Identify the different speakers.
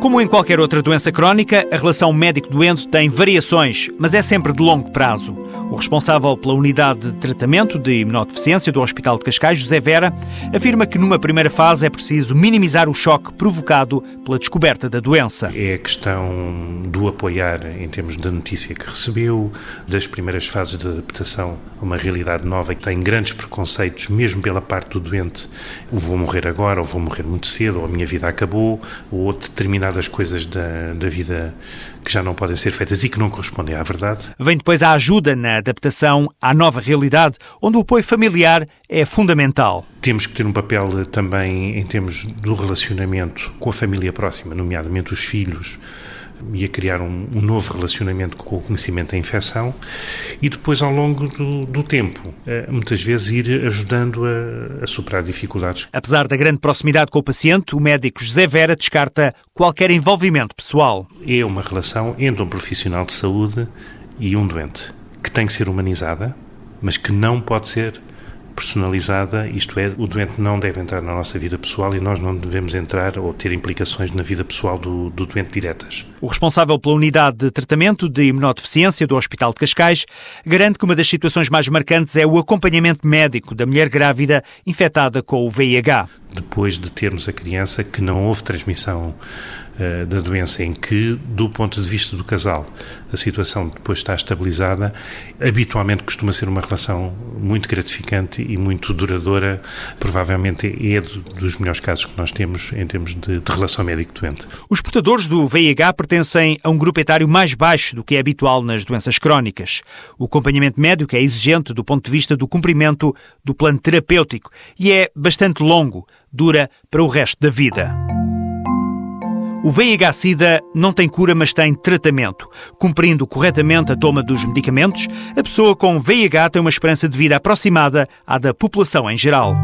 Speaker 1: Como em qualquer outra doença crónica, a relação médico-doente tem variações, mas é sempre de longo prazo. O responsável pela unidade de tratamento de imunodeficiência do Hospital de Cascais, José Vera, afirma que numa primeira fase é preciso minimizar o choque provocado pela descoberta da doença.
Speaker 2: É a questão do apoiar em termos da notícia que recebeu, das primeiras fases de adaptação a uma realidade nova que tem grandes preconceitos, mesmo pela parte do doente. Vou morrer agora, ou vou morrer muito cedo, ou a minha vida acabou, ou determinadas coisas da, da vida que já não podem ser feitas e que não correspondem à verdade.
Speaker 1: Vem depois a ajuda na adaptação à nova realidade, onde o apoio familiar é fundamental.
Speaker 2: Temos que ter um papel também em termos do relacionamento com a família próxima, nomeadamente os filhos, e a criar um, um, novo relacionamento com o conhecimento da infecção e depois, ao longo do, do tempo, eh, muitas vezes ir ajudando a, a, superar dificuldades.
Speaker 1: Apesar da grande proximidade com o paciente, o médico José Vera descarta qualquer envolvimento pessoal.
Speaker 2: É uma relação entre um profissional de saúde e um doente, que tem que ser humanizada, mas que não pode ser personalizada, isto é, o doente não deve entrar na nossa vida pessoal e nós não devemos entrar ou ter implicações na vida pessoal do, do doente diretas.
Speaker 1: O responsável pela unidade de tratamento de imunodeficiência do Hospital de Cascais garante que uma das situações mais marcantes é o acompanhamento médico da mulher grávida infectada com o VIH.
Speaker 2: Depois de termos a criança que não houve transmissão uh, da doença, em que, do ponto de vista do casal, a situação depois está estabilizada, habitualmente costuma ser uma relação muito gratificante e muito duradoura. Provavelmente é dos melhores casos que nós temos em termos de, de relação médico-doente.
Speaker 1: Os portadores do VIH pertencem a um grupo etário mais baixo do que é habitual nas doenças crónicas. O acompanhamento médico é exigente do ponto de vista do cumprimento do plano terapêutico e é bastante longo, dura para o resto da vida. O VIH-Sida não tem cura, mas tem tratamento. Cumprindo corretamente a toma dos medicamentos, a pessoa com VIH tem uma esperança de vida aproximada à da população em geral.